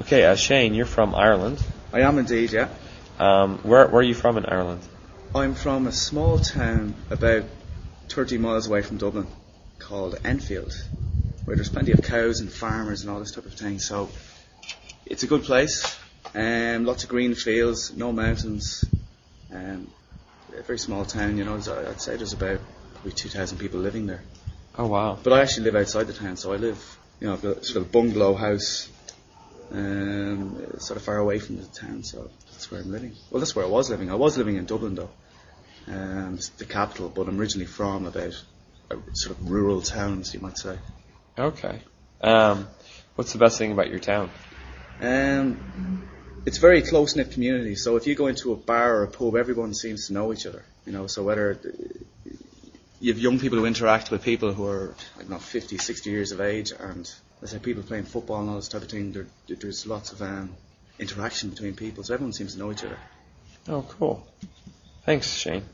Okay, uh, Shane, you're from Ireland. I am indeed, yeah. Um, where where are you from in Ireland? I'm from a small town about 30 miles away from Dublin called Enfield, where there's plenty of cows and farmers and all this type of thing. So it's a good place. Um, lots of green fields, no mountains. Um, a very small town, you know. I'd say there's about probably 2,000 people living there. Oh wow. But I actually live outside the town, so I live, you know, I've got sort of a bungalow house, um, sort of far away from the town. So that's where I'm living. Well, that's where I was living. I was living in Dublin though, um, the capital. But I'm originally from about a sort of rural towns, you might say. Okay. Um, what's the best thing about your town? Um, it's a very close knit community. So if you go into a bar or a pub, everyone seems to know each other. You know, so whether you have young people who interact with people who are, I don't know, 50, 60 years of age, and let's say people playing football and all this type of thing, there, there's lots of um, interaction between people. So everyone seems to know each other. Oh, cool. Thanks, Shane.